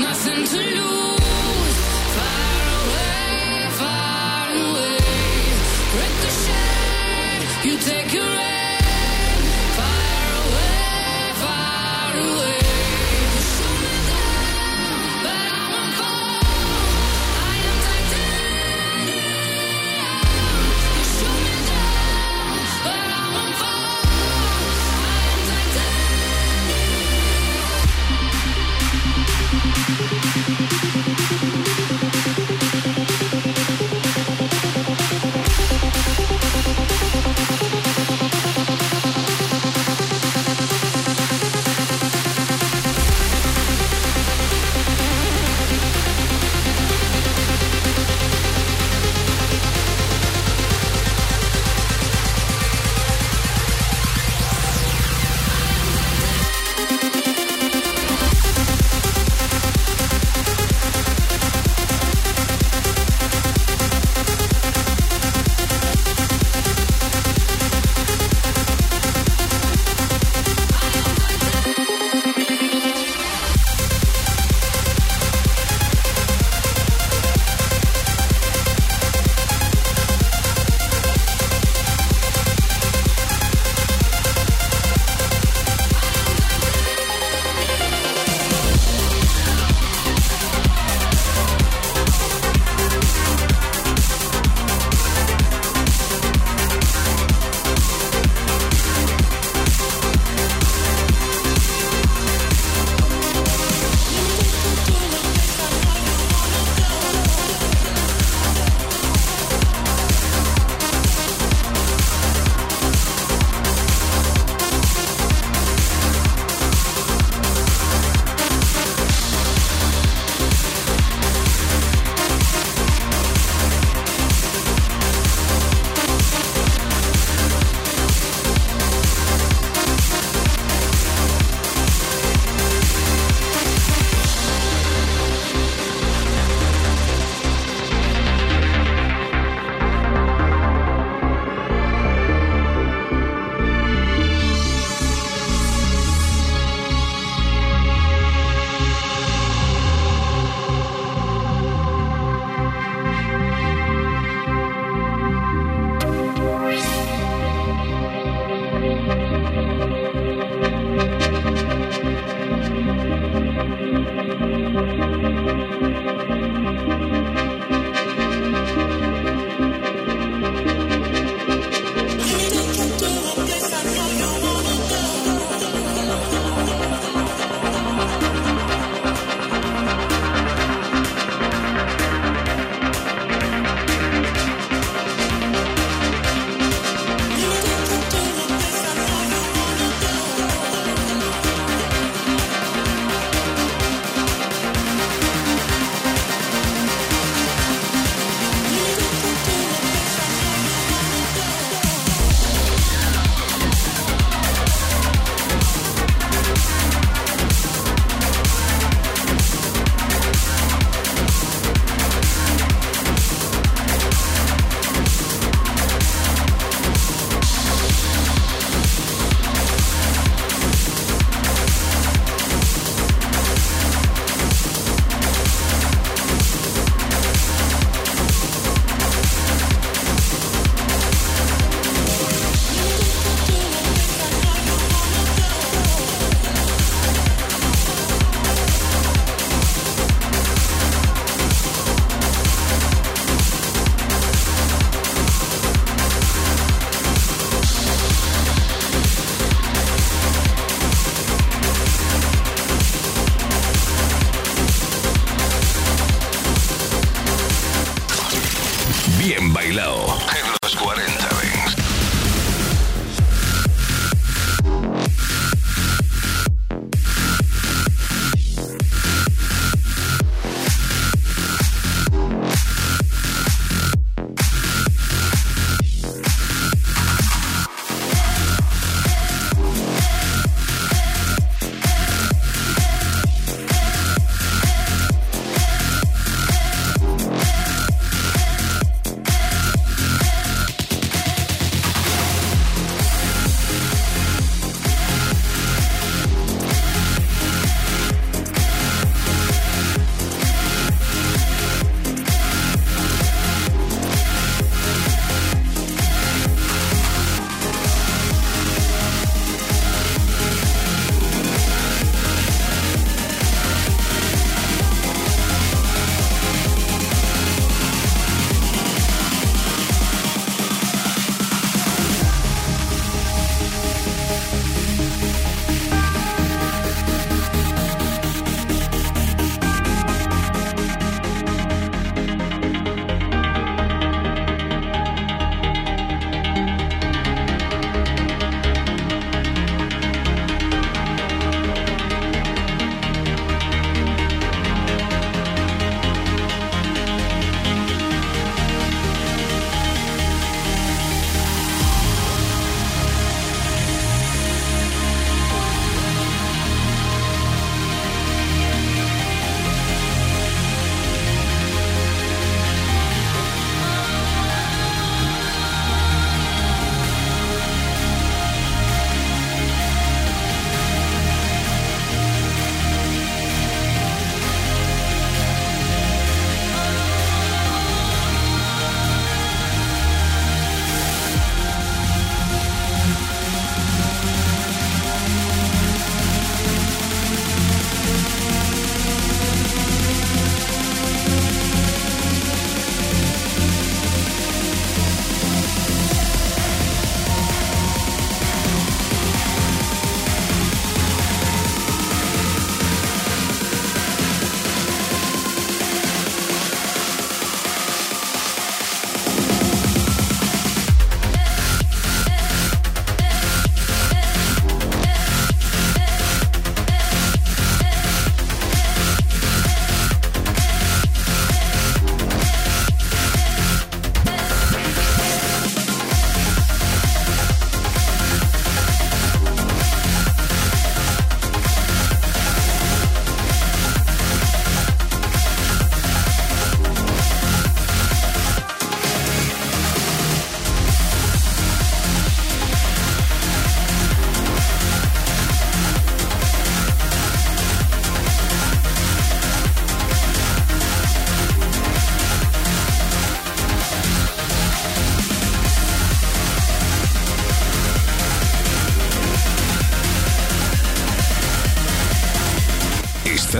Nothing to lose.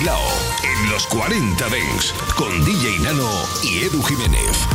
Bailao en los 40 Dents con DJ Nano y Edu Jiménez.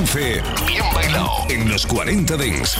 11, bien bailado en los 40 Dents.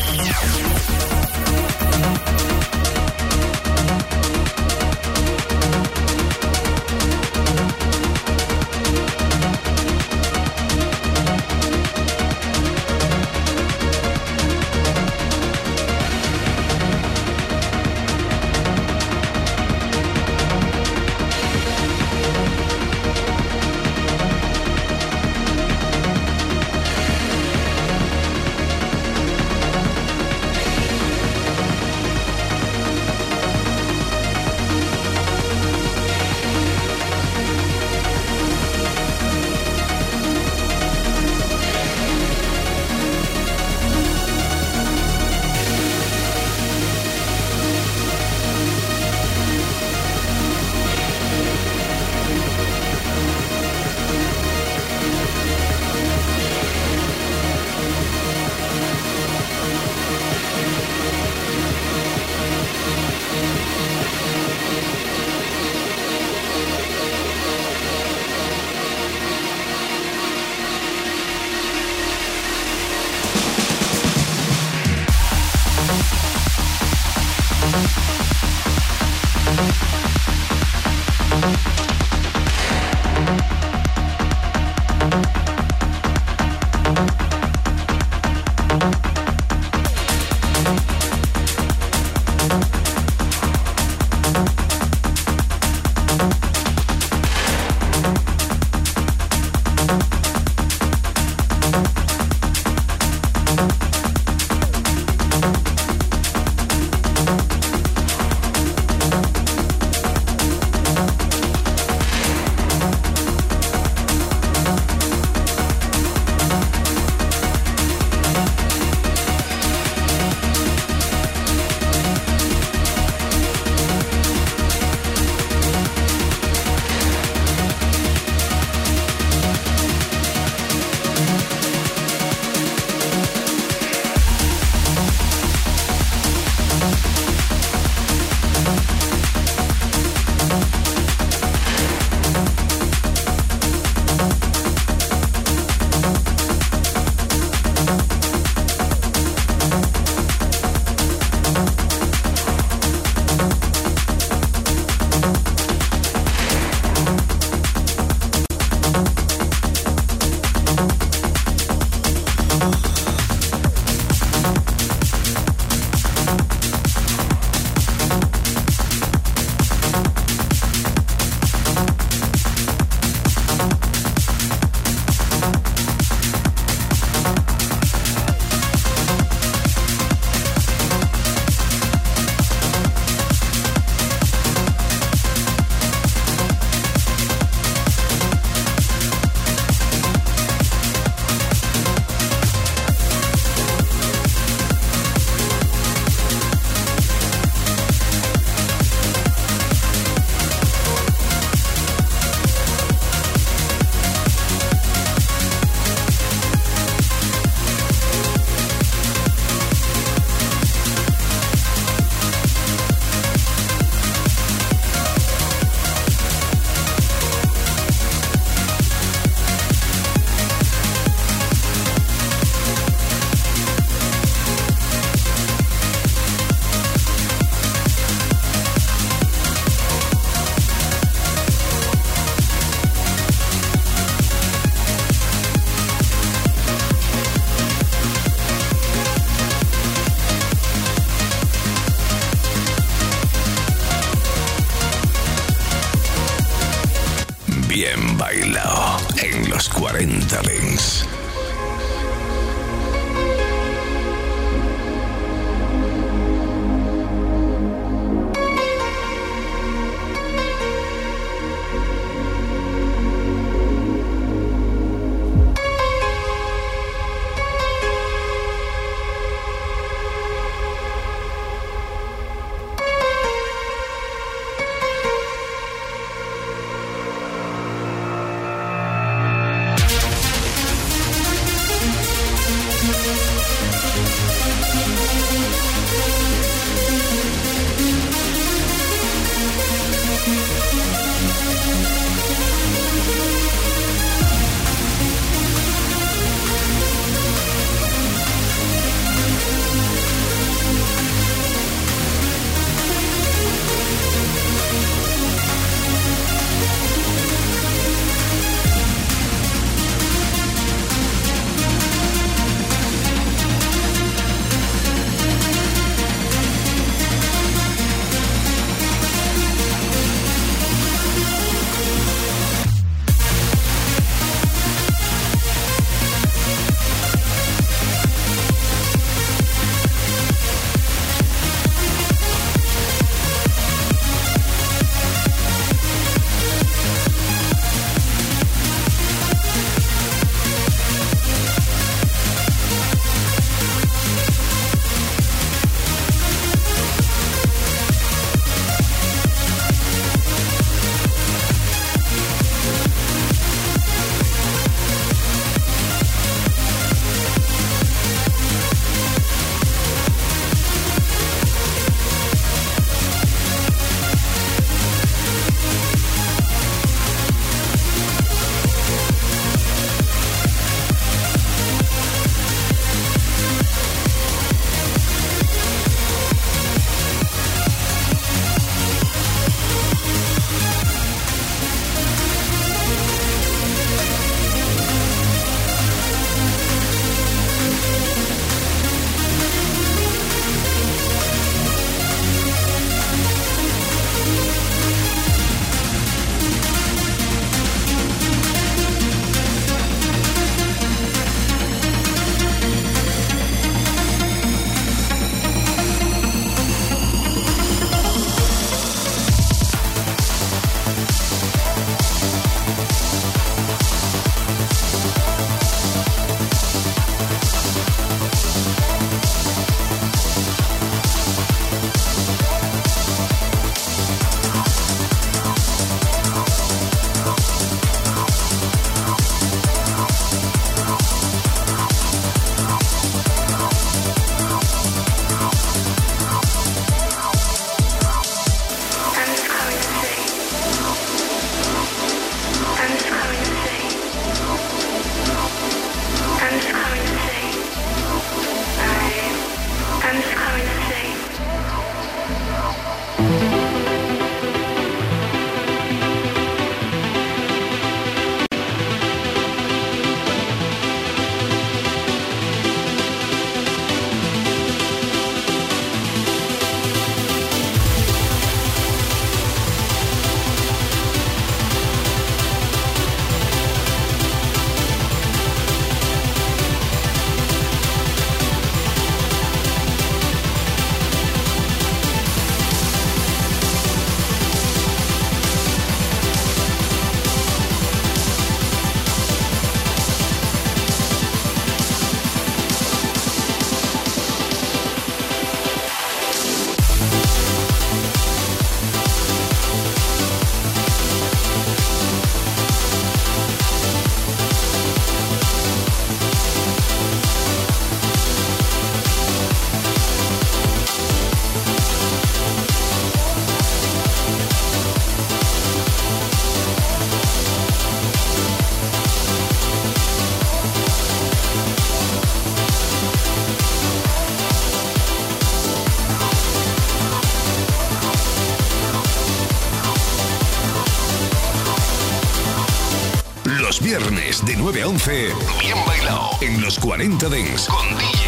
Bien bailado en los 40 Dents. Con DJ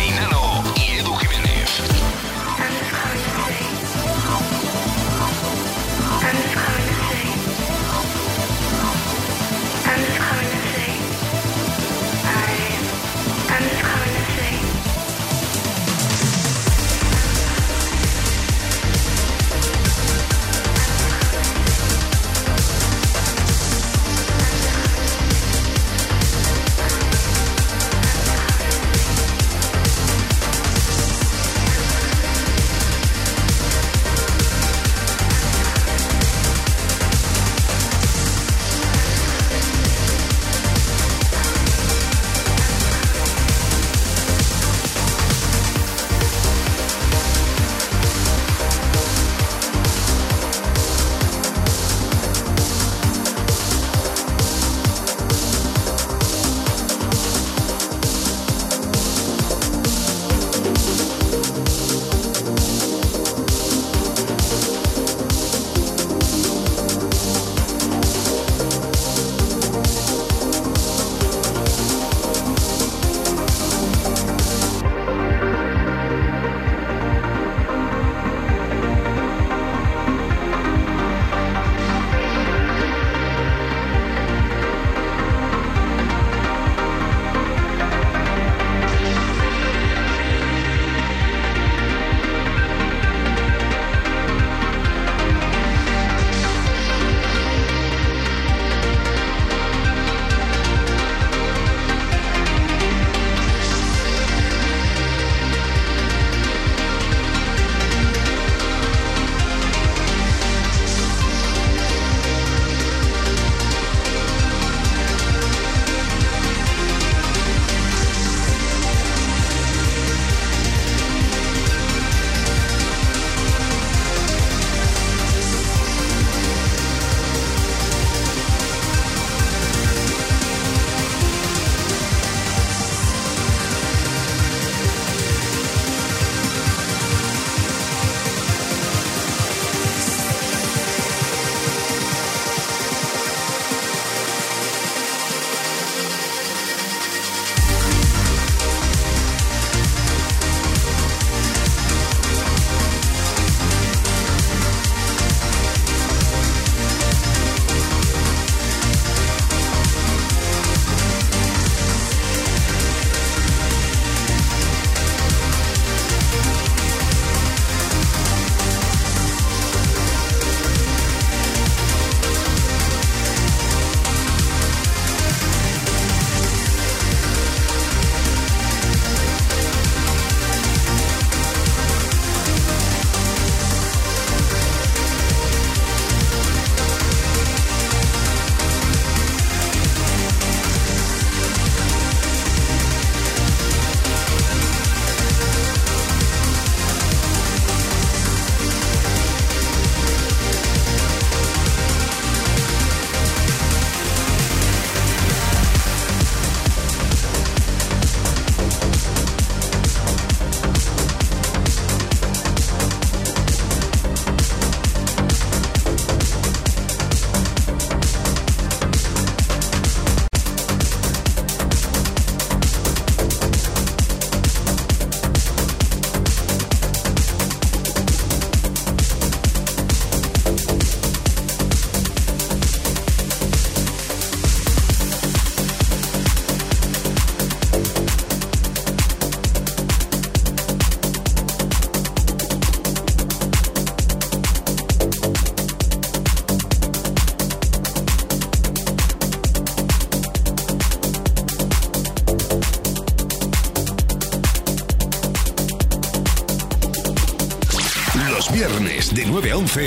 Los viernes de 9 a 11,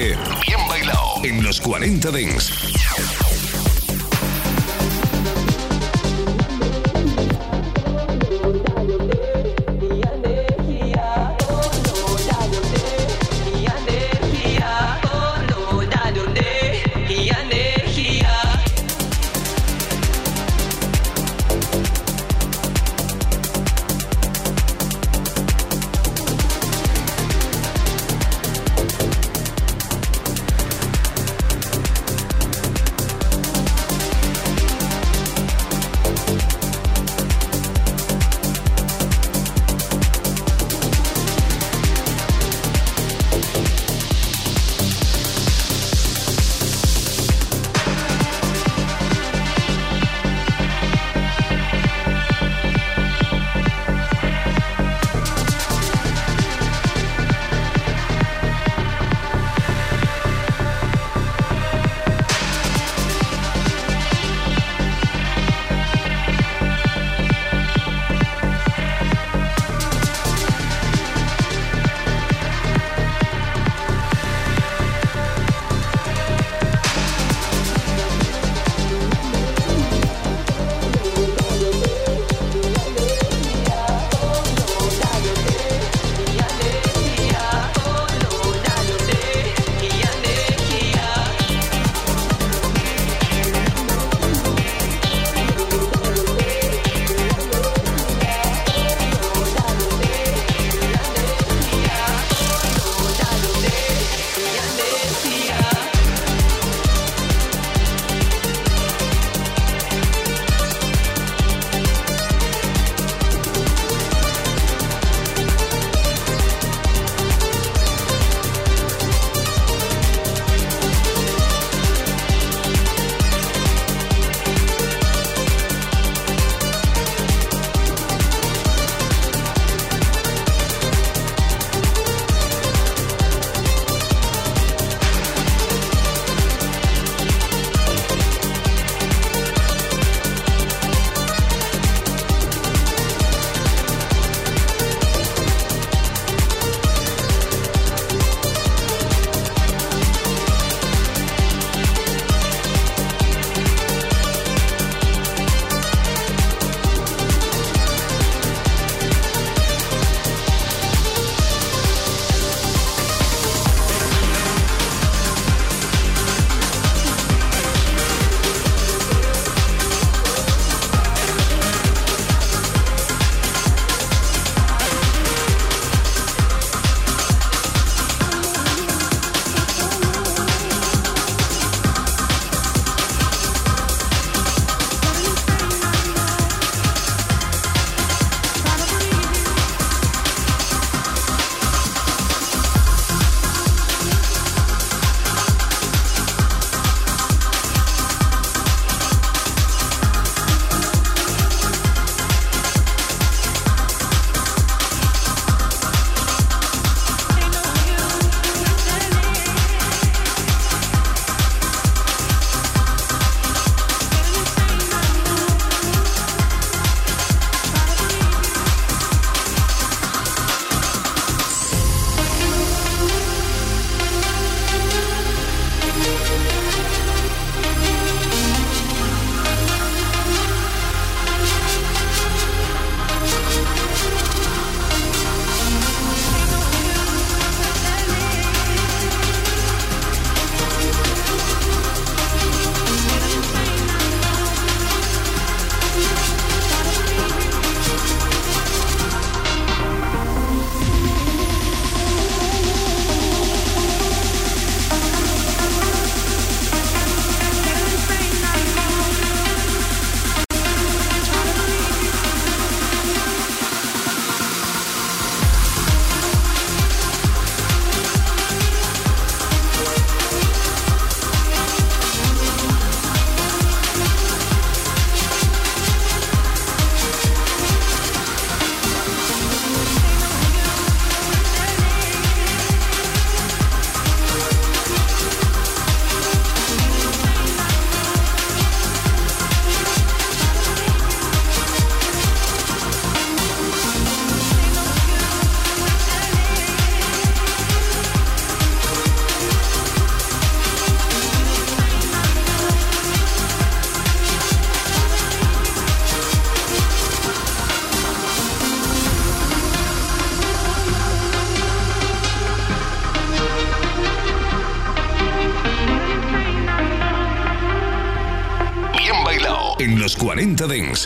bien bailado en los 40 Dents. things.